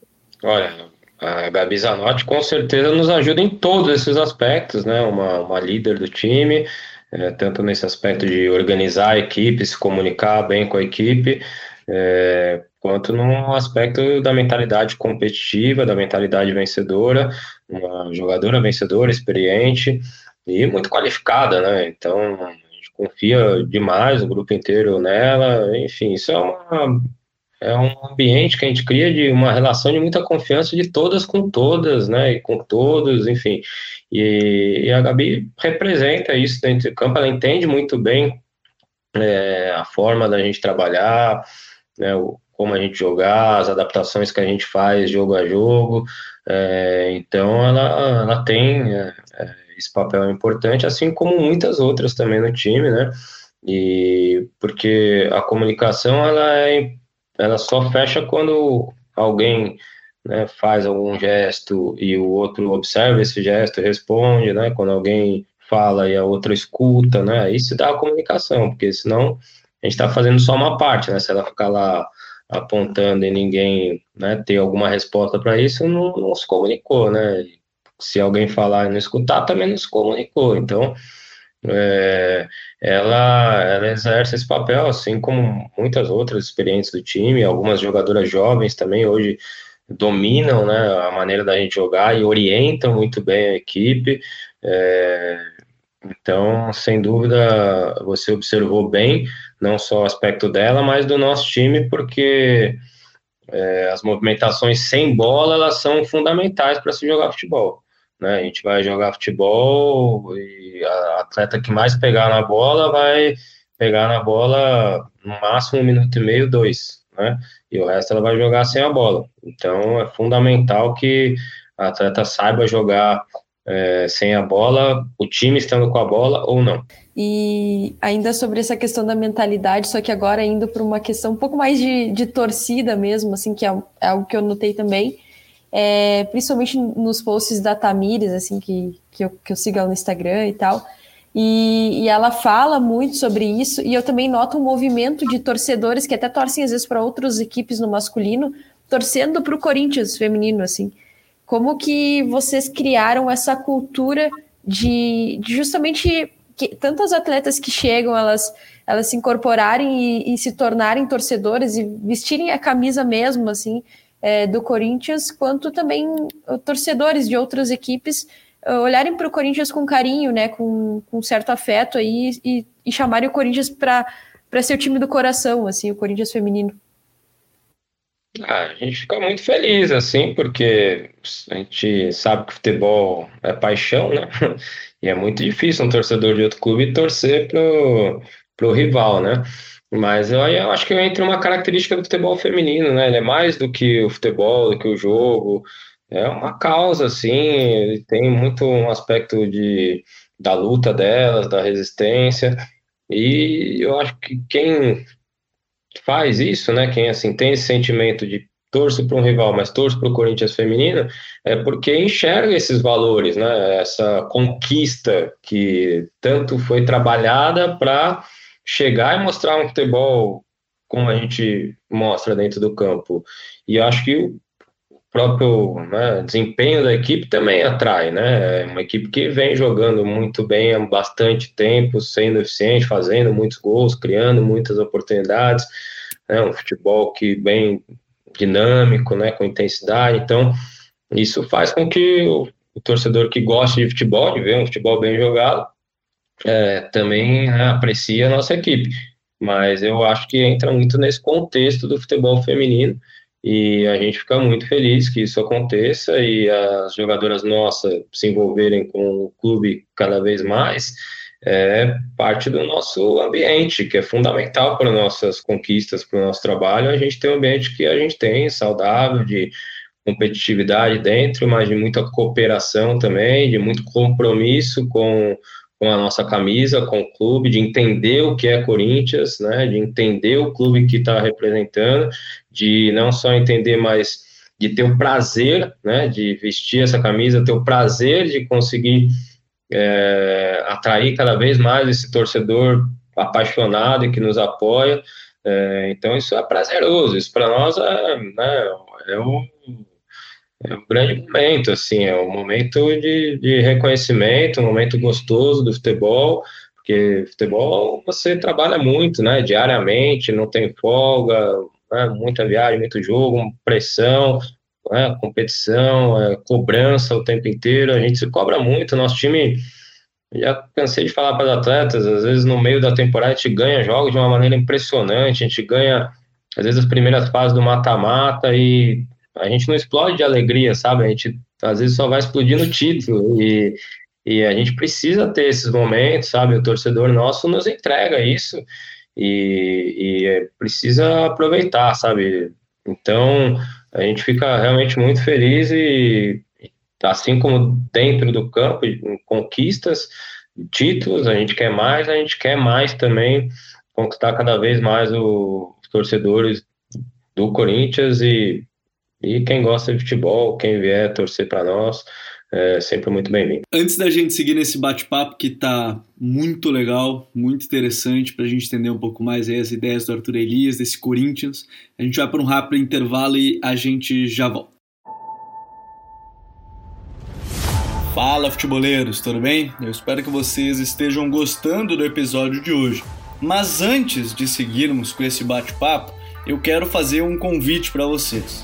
Olha, a Gabi Zanotti com certeza nos ajuda em todos esses aspectos, né? Uma, uma líder do time, é, tanto nesse aspecto de organizar a equipe, se comunicar bem com a equipe, é, quanto no aspecto da mentalidade competitiva, da mentalidade vencedora, uma jogadora vencedora, experiente e muito qualificada, né? Então, a gente confia demais o grupo inteiro nela, enfim, isso é uma é um ambiente que a gente cria de uma relação de muita confiança de todas com todas, né, e com todos, enfim. E, e a Gabi representa isso dentro de campo, ela entende muito bem é, a forma da gente trabalhar, né, o, como a gente jogar, as adaptações que a gente faz jogo a jogo. É, então, ela, ela tem é, é, esse papel importante, assim como muitas outras também no time, né? E porque a comunicação ela, é, ela só fecha quando alguém né, faz algum gesto e o outro observa esse gesto e responde, né? Quando alguém fala e a outra escuta, né? Aí se dá a comunicação, porque senão a gente está fazendo só uma parte, né? Se ela ficar lá apontando e ninguém né, ter alguma resposta para isso, não, não, se comunicou, né? Se alguém falar e não escutar, também não se comunicou. Então, é, ela, ela exerce esse papel, assim como muitas outras experiências do time, algumas jogadoras jovens também hoje dominam né, a maneira da gente jogar e orientam muito bem a equipe. É, então, sem dúvida, você observou bem, não só o aspecto dela, mas do nosso time, porque é, as movimentações sem bola, elas são fundamentais para se jogar futebol. Né? A gente vai jogar futebol e a atleta que mais pegar na bola vai pegar na bola no máximo um minuto e meio, dois, né? E o resto ela vai jogar sem a bola. Então, é fundamental que a atleta saiba jogar é, sem a bola, o time estando com a bola ou não. E ainda sobre essa questão da mentalidade, só que agora indo para uma questão um pouco mais de, de torcida mesmo, assim, que é, é algo que eu notei também, é, principalmente nos posts da Tamires, assim, que, que, eu, que eu sigo ela no Instagram e tal, e, e, ela fala muito sobre isso, e eu também noto um movimento de torcedores que até torcem às vezes para outras equipes no masculino, torcendo para o Corinthians feminino, assim. Como que vocês criaram essa cultura de, de justamente que tantas atletas que chegam, elas, elas se incorporarem e, e, se tornarem torcedores e vestirem a camisa mesmo, assim, é, do Corinthians, quanto também uh, torcedores de outras equipes uh, olharem para o Corinthians com carinho, né, com, com certo afeto aí e, e chamarem o Corinthians para ser o time do coração, assim, o Corinthians feminino. Ah, a gente fica muito feliz, assim, porque a gente sabe que futebol é paixão, né? (laughs) E é muito difícil um torcedor de outro clube torcer pro, pro rival, né? Mas eu, eu acho que entra uma característica do futebol feminino, né? Ele é mais do que o futebol, do que o jogo. É uma causa, assim, ele tem muito um aspecto de, da luta delas, da resistência. E eu acho que quem faz isso, né? Quem assim tem esse sentimento de torço para um rival, mas torço para o Corinthians feminino, é porque enxerga esses valores, né? Essa conquista que tanto foi trabalhada para chegar e mostrar um futebol como a gente mostra dentro do campo. E acho que o próprio né, desempenho da equipe também atrai, né? É uma equipe que vem jogando muito bem há bastante tempo, sendo eficiente, fazendo muitos gols, criando muitas oportunidades. Né, um futebol que bem dinâmico, né, com intensidade. Então, isso faz com que o, o torcedor que gosta de futebol, de ver um futebol bem jogado, é, também né, aprecie a nossa equipe. Mas eu acho que entra muito nesse contexto do futebol feminino e a gente fica muito feliz que isso aconteça e as jogadoras nossas se envolverem com o clube cada vez mais é parte do nosso ambiente, que é fundamental para nossas conquistas, para o nosso trabalho. A gente tem um ambiente que a gente tem, saudável, de competitividade dentro, mas de muita cooperação também, de muito compromisso com, com a nossa camisa, com o clube, de entender o que é Corinthians, né, de entender o clube que está representando, de não só entender, mas de ter o prazer, né, de vestir essa camisa, ter o prazer de conseguir é, atrair cada vez mais esse torcedor apaixonado e que nos apoia. É, então isso é prazeroso, isso para nós é, né, é um é um grande momento, assim, é um momento de, de reconhecimento, um momento gostoso do futebol, porque futebol você trabalha muito, né, diariamente, não tem folga, né, muita viagem, muito jogo, pressão, né, competição, é, cobrança o tempo inteiro, a gente se cobra muito, nosso time, já cansei de falar para os atletas, às vezes no meio da temporada a gente ganha jogos de uma maneira impressionante, a gente ganha, às vezes, as primeiras fases do mata-mata e a gente não explode de alegria, sabe? A gente às vezes só vai explodir no título e, e a gente precisa ter esses momentos, sabe? O torcedor nosso nos entrega isso e, e precisa aproveitar, sabe? Então a gente fica realmente muito feliz e assim como dentro do campo, conquistas, títulos, a gente quer mais, a gente quer mais também conquistar cada vez mais o, os torcedores do Corinthians e e quem gosta de futebol, quem vier torcer para nós, é sempre muito bem-vindo. Antes da gente seguir nesse bate-papo que está muito legal, muito interessante para a gente entender um pouco mais as ideias do Arthur Elias, desse Corinthians, a gente vai para um rápido intervalo e a gente já volta. Fala, futeboleiros, tudo bem? Eu espero que vocês estejam gostando do episódio de hoje. Mas antes de seguirmos com esse bate-papo, eu quero fazer um convite para vocês.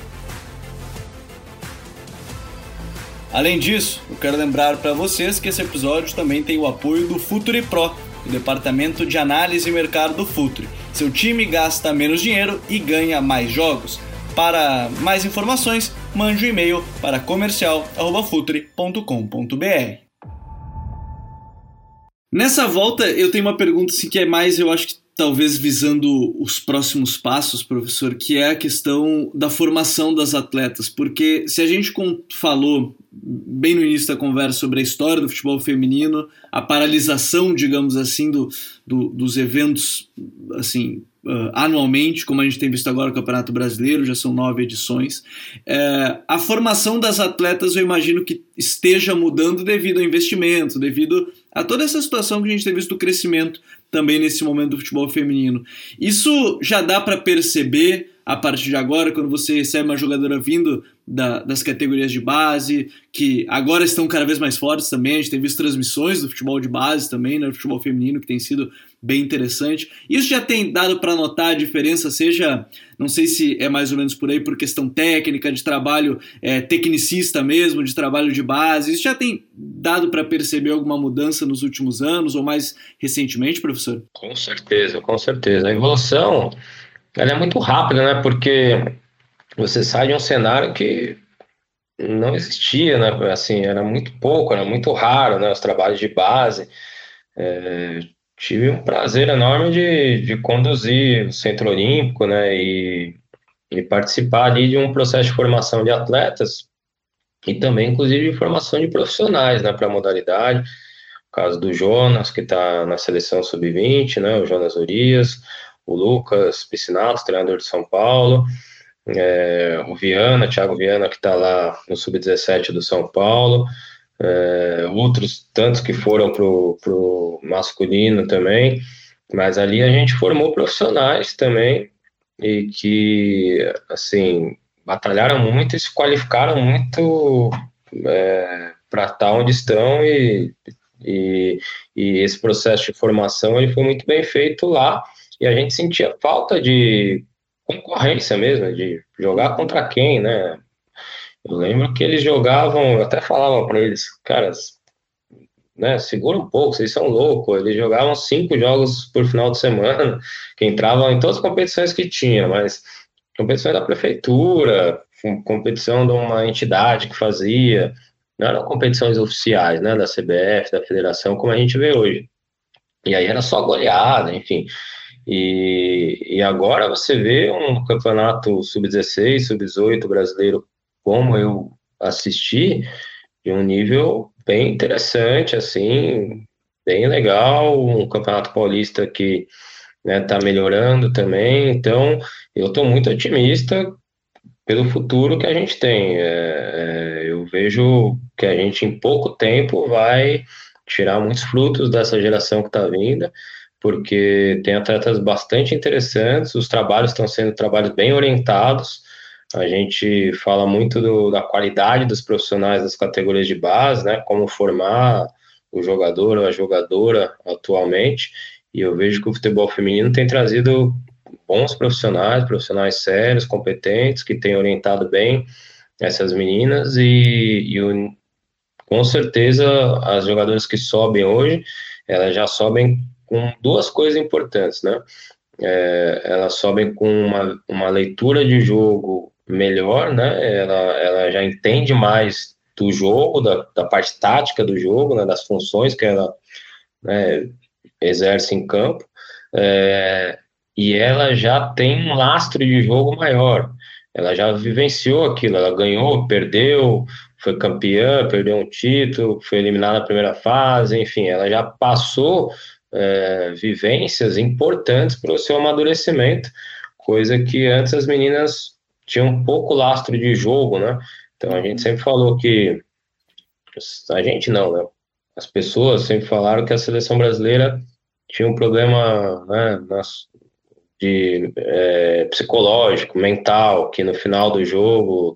Além disso, eu quero lembrar para vocês que esse episódio também tem o apoio do Futuri Pro, o departamento de análise e mercado do Futuri. Seu time gasta menos dinheiro e ganha mais jogos. Para mais informações, mande um e-mail para comercial@futuri.com.br. Nessa volta, eu tenho uma pergunta assim, que é mais, eu acho que talvez visando os próximos passos, professor, que é a questão da formação das atletas, porque se a gente falou bem no início da conversa sobre a história do futebol feminino, a paralisação, digamos assim, do, do dos eventos assim uh, anualmente, como a gente tem visto agora no Campeonato Brasileiro, já são nove edições. É, a formação das atletas, eu imagino que esteja mudando devido ao investimento, devido a toda essa situação que a gente tem visto do crescimento também nesse momento do futebol feminino. Isso já dá para perceber a partir de agora, quando você recebe uma jogadora vindo da, das categorias de base, que agora estão cada vez mais fortes também. A gente tem visto transmissões do futebol de base também, né, do futebol feminino, que tem sido bem interessante. Isso já tem dado para notar a diferença, seja, não sei se é mais ou menos por aí, por questão técnica, de trabalho é, tecnicista mesmo, de trabalho de base. Isso já tem dado para perceber alguma mudança nos últimos anos ou mais recentemente, professor? Com certeza, com certeza. A evolução ela é muito rápida, né? Porque você sai de um cenário que não existia, né? Assim, era muito pouco, era muito raro, né? Os trabalhos de base. É, tive um prazer enorme de, de conduzir o Centro Olímpico, né? E, e participar ali de um processo de formação de atletas e também, inclusive, de formação de profissionais, né? Para a modalidade. O caso do Jonas, que está na seleção sub-20, né? O Jonas Urias o Lucas Piscinato, treinador de São Paulo, é, o Viana, Thiago Viana, que está lá no Sub-17 do São Paulo, é, outros tantos que foram para o masculino também, mas ali a gente formou profissionais também e que, assim, batalharam muito e se qualificaram muito é, para estar onde estão e, e, e esse processo de formação ele foi muito bem feito lá e a gente sentia falta de concorrência mesmo, de jogar contra quem, né? Eu lembro que eles jogavam, eu até falava para eles, caras, né, segura um pouco, vocês são loucos. Eles jogavam cinco jogos por final de semana, (laughs) que entravam em todas as competições que tinha, mas competições da prefeitura, competição de uma entidade que fazia, não eram competições oficiais, né, da CBF, da federação, como a gente vê hoje. E aí era só goleada, enfim. E, e agora você vê um campeonato sub-16, sub-18 brasileiro, como eu assisti, de um nível bem interessante, assim, bem legal, um campeonato paulista que está né, tá melhorando também, então eu estou muito otimista pelo futuro que a gente tem. É, é, eu vejo que a gente em pouco tempo vai tirar muitos frutos dessa geração que está vindo, porque tem atletas bastante interessantes, os trabalhos estão sendo trabalhos bem orientados, a gente fala muito do, da qualidade dos profissionais das categorias de base, né, como formar o jogador ou a jogadora atualmente, e eu vejo que o futebol feminino tem trazido bons profissionais, profissionais sérios, competentes, que têm orientado bem essas meninas. E, e o, com certeza as jogadoras que sobem hoje, elas já sobem com duas coisas importantes, né? É, elas sobem com uma, uma leitura de jogo melhor, né? Ela, ela já entende mais do jogo, da, da parte tática do jogo, né? das funções que ela né, exerce em campo. É, e ela já tem um lastro de jogo maior. Ela já vivenciou aquilo, ela ganhou, perdeu, foi campeã, perdeu um título, foi eliminada na primeira fase, enfim, ela já passou é, vivências importantes para o seu amadurecimento, coisa que antes as meninas tinham um pouco lastro de jogo, né? Então a gente sempre falou que a gente não, né? As pessoas sempre falaram que a seleção brasileira tinha um problema né, nas, de é, psicológico, mental, que no final do jogo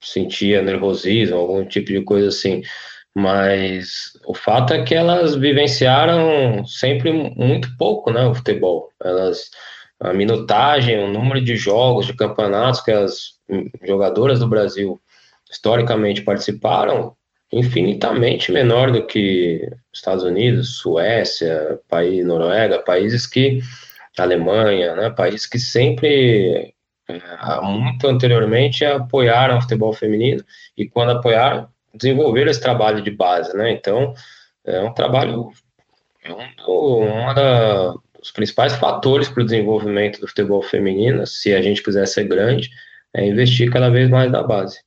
sentia nervosismo, algum tipo de coisa assim. Mas o fato é que elas vivenciaram sempre muito pouco, né, o futebol. Elas a minutagem, o número de jogos, de campeonatos que as jogadoras do Brasil historicamente participaram, infinitamente menor do que Estados Unidos, Suécia, país Noruega, países que Alemanha, né, países que sempre, é, muito anteriormente, apoiaram o futebol feminino e, quando apoiaram, desenvolveram esse trabalho de base. Né? Então, é um trabalho, é um, uma da, dos principais fatores para o desenvolvimento do futebol feminino, se a gente quiser ser grande, é investir cada vez mais na base.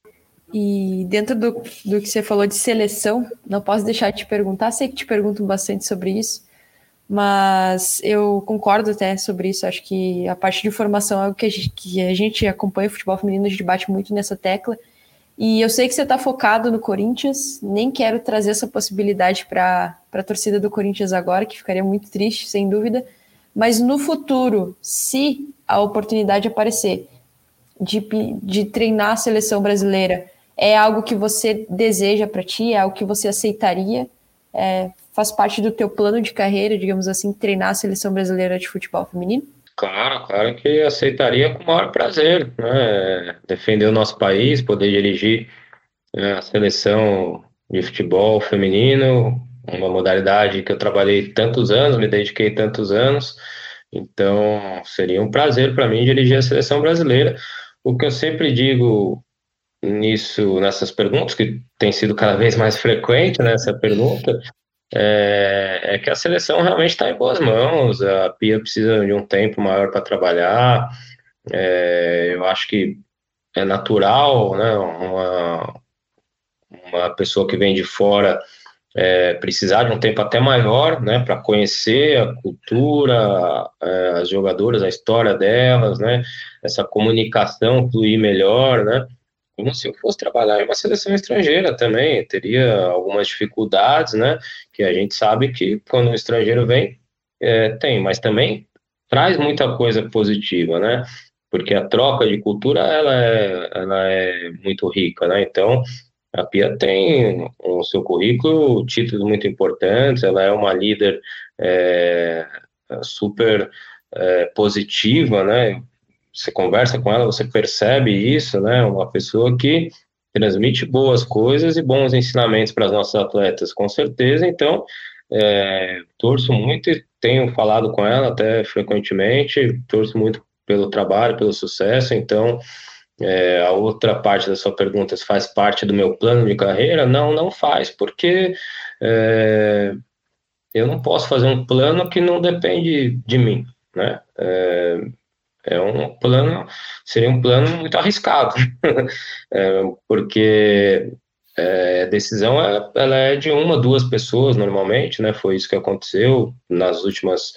E dentro do, do que você falou de seleção, não posso deixar de te perguntar, sei que te perguntam bastante sobre isso, mas eu concordo até sobre isso. Acho que a parte de formação é o que a gente, que a gente acompanha o futebol feminino, a gente bate muito nessa tecla. E eu sei que você está focado no Corinthians, nem quero trazer essa possibilidade para a torcida do Corinthians agora, que ficaria muito triste, sem dúvida. Mas no futuro, se a oportunidade aparecer de, de treinar a seleção brasileira, é algo que você deseja para ti, é algo que você aceitaria? É, faz parte do teu plano de carreira, digamos assim, treinar a seleção brasileira de futebol feminino? Claro, claro que aceitaria com o maior prazer, né? Defender o nosso país, poder dirigir né, a seleção de futebol feminino, uma modalidade que eu trabalhei tantos anos, me dediquei tantos anos, então seria um prazer para mim dirigir a seleção brasileira. O que eu sempre digo nisso, nessas perguntas, que tem sido cada vez mais frequente nessa pergunta, é, é que a seleção realmente está em boas mãos, a Pia precisa de um tempo maior para trabalhar, é, eu acho que é natural, né, uma, uma pessoa que vem de fora é, precisar de um tempo até maior, né, para conhecer a cultura, é, as jogadoras, a história delas, né, essa comunicação fluir melhor, né, como se eu fosse trabalhar em uma seleção estrangeira também, teria algumas dificuldades, né, que a gente sabe que quando um estrangeiro vem, é, tem, mas também traz muita coisa positiva, né, porque a troca de cultura, ela é, ela é muito rica, né, então a Pia tem no seu currículo títulos muito importantes, ela é uma líder é, super é, positiva, né, você conversa com ela, você percebe isso, né? Uma pessoa que transmite boas coisas e bons ensinamentos para as nossas atletas, com certeza. Então, é, torço muito e tenho falado com ela até frequentemente, torço muito pelo trabalho, pelo sucesso. Então, é, a outra parte da sua pergunta, se faz parte do meu plano de carreira? Não, não faz, porque é, eu não posso fazer um plano que não depende de mim, né? É, é um plano, seria um plano muito arriscado, (laughs) é, porque é, decisão é, ela é de uma, duas pessoas normalmente, né? Foi isso que aconteceu nas últimas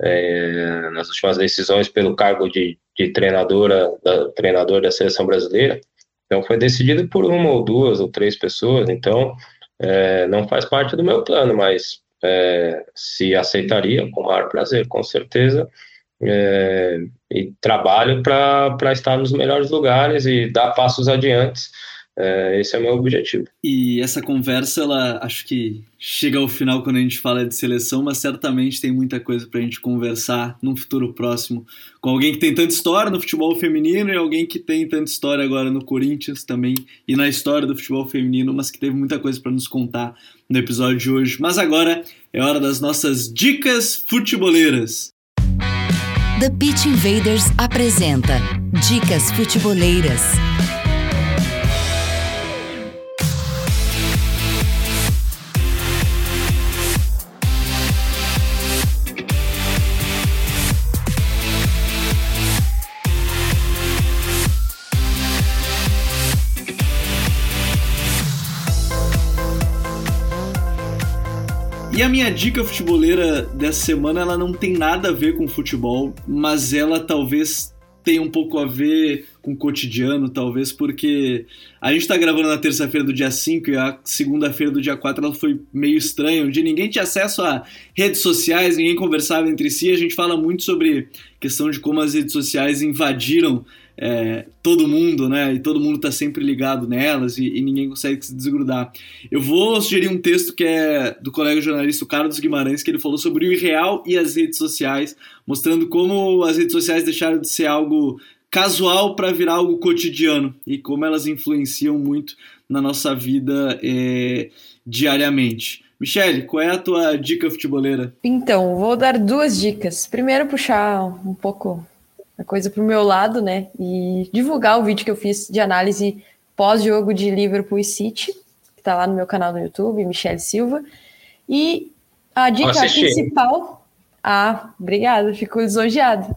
é, nas últimas decisões pelo cargo de, de treinadora da treinador da seleção brasileira. Então foi decidido por uma ou duas ou três pessoas. Então é, não faz parte do meu plano, mas é, se aceitaria com o maior prazer, com certeza. É, e trabalho para estar nos melhores lugares e dar passos adiante é, esse é o meu objetivo. E essa conversa, ela acho que chega ao final quando a gente fala de seleção, mas certamente tem muita coisa para a gente conversar num futuro próximo com alguém que tem tanta história no futebol feminino e alguém que tem tanta história agora no Corinthians também e na história do futebol feminino, mas que teve muita coisa para nos contar no episódio de hoje. Mas agora é hora das nossas dicas futeboleiras. The Pitch Invaders apresenta Dicas Futeboleiras. E a minha dica futeboleira dessa semana, ela não tem nada a ver com futebol, mas ela talvez tenha um pouco a ver com o cotidiano, talvez, porque a gente tá gravando na terça-feira do dia 5 e a segunda-feira do dia 4 ela foi meio estranha, onde ninguém tinha acesso a redes sociais, ninguém conversava entre si. A gente fala muito sobre questão de como as redes sociais invadiram é, todo mundo, né? E todo mundo está sempre ligado nelas e, e, ninguém consegue se desgrudar. Eu vou sugerir um texto que é do colega jornalista Carlos Guimarães, que ele falou sobre o irreal e as redes sociais, mostrando como as redes sociais deixaram de ser algo casual para virar algo cotidiano e como elas influenciam muito na nossa vida é, diariamente. Michele, qual é a tua dica futeboleira? Então, vou dar duas dicas. Primeiro, puxar um pouco a coisa para o meu lado, né? E divulgar o vídeo que eu fiz de análise pós-jogo de Liverpool e City, que está lá no meu canal no YouTube, Michelle Silva. E a dica principal. Ah, obrigada, fico lisonjeado. uh,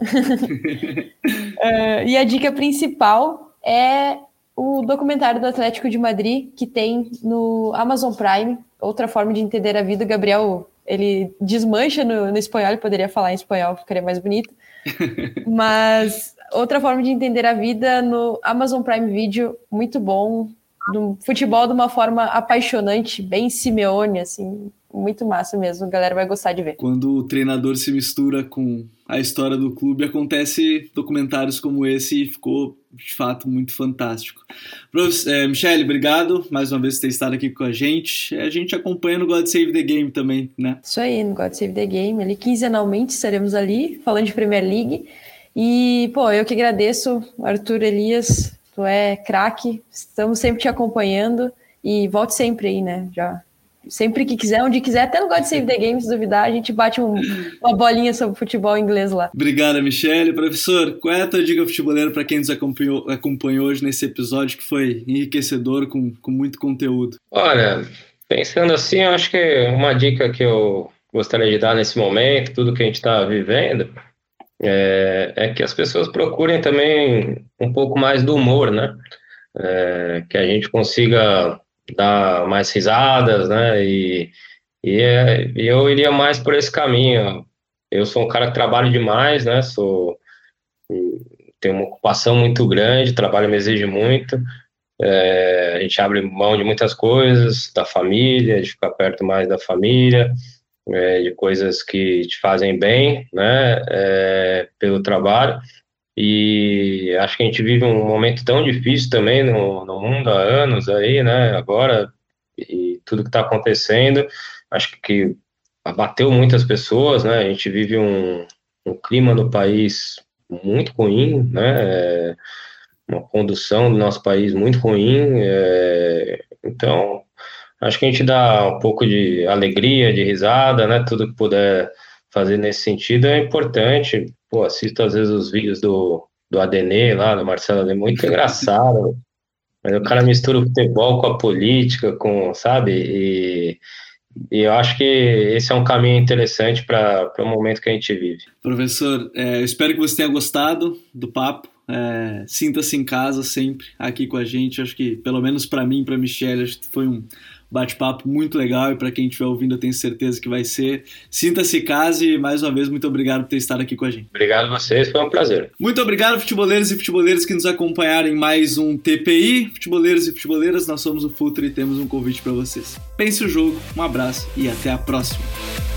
(laughs) e a dica principal é o documentário do Atlético de Madrid, que tem no Amazon Prime, outra forma de entender a vida. O Gabriel, ele desmancha no, no espanhol, ele poderia falar em espanhol, ficaria mais bonito. (laughs) Mas outra forma de entender a vida no Amazon Prime Video, muito bom. Do futebol de uma forma apaixonante, bem Simeone, assim, muito massa mesmo. A galera vai gostar de ver. Quando o treinador se mistura com a história do clube, acontece documentários como esse e ficou de fato muito fantástico. É, Michele, obrigado mais uma vez por ter estado aqui com a gente. A gente acompanha no God Save the Game também, né? Isso aí, no God Save the Game. Ali quinzenalmente estaremos ali falando de Premier League. E, pô, eu que agradeço, Arthur Elias, tu é craque, estamos sempre te acompanhando e volte sempre aí, né? Já sempre que quiser, onde quiser, até no God Save the Game, se duvidar, a gente bate um, uma bolinha sobre futebol inglês lá. Obrigada, Michele. Professor, qual é a tua dica futeboleira para quem nos acompanhou, acompanhou hoje nesse episódio que foi enriquecedor, com, com muito conteúdo? Olha, pensando assim, eu acho que uma dica que eu gostaria de dar nesse momento, tudo que a gente está vivendo, é, é, que as pessoas procurem também um pouco mais do humor, né? É, que a gente consiga dar mais risadas, né? E, e é, eu iria mais por esse caminho. Eu sou um cara que trabalho demais, né? Sou tenho uma ocupação muito grande, trabalho me exige muito. É, a gente abre mão de muitas coisas, da família, de ficar perto mais da família, é, de coisas que te fazem bem, né? É, pelo trabalho. E acho que a gente vive um momento tão difícil também no, no mundo há anos aí, né? Agora, e tudo que está acontecendo, acho que abateu muitas pessoas, né? A gente vive um, um clima no país muito ruim, né? É, uma condução do nosso país muito ruim. É, então, acho que a gente dá um pouco de alegria, de risada, né? Tudo que puder fazer nesse sentido é importante pô, assisto às vezes os vídeos do, do Adenê lá, do Marcelo Adenê, muito (laughs) engraçado. Mas o cara mistura o futebol com a política, com, sabe? E, e eu acho que esse é um caminho interessante para o momento que a gente vive. Professor, é, eu espero que você tenha gostado do papo. É, Sinta-se em casa sempre aqui com a gente. Acho que, pelo menos para mim, para Michelle, acho que foi um bate-papo muito legal e para quem estiver ouvindo, eu tenho certeza que vai ser. Sinta-se em casa e, mais uma vez, muito obrigado por ter estado aqui com a gente. Obrigado a vocês, foi um prazer. Muito obrigado, futeboleiros e futeboleiras que nos acompanharam em mais um TPI. Futeboleiros e futeboleiras, nós somos o Futre e temos um convite para vocês. Pense o jogo, um abraço e até a próxima.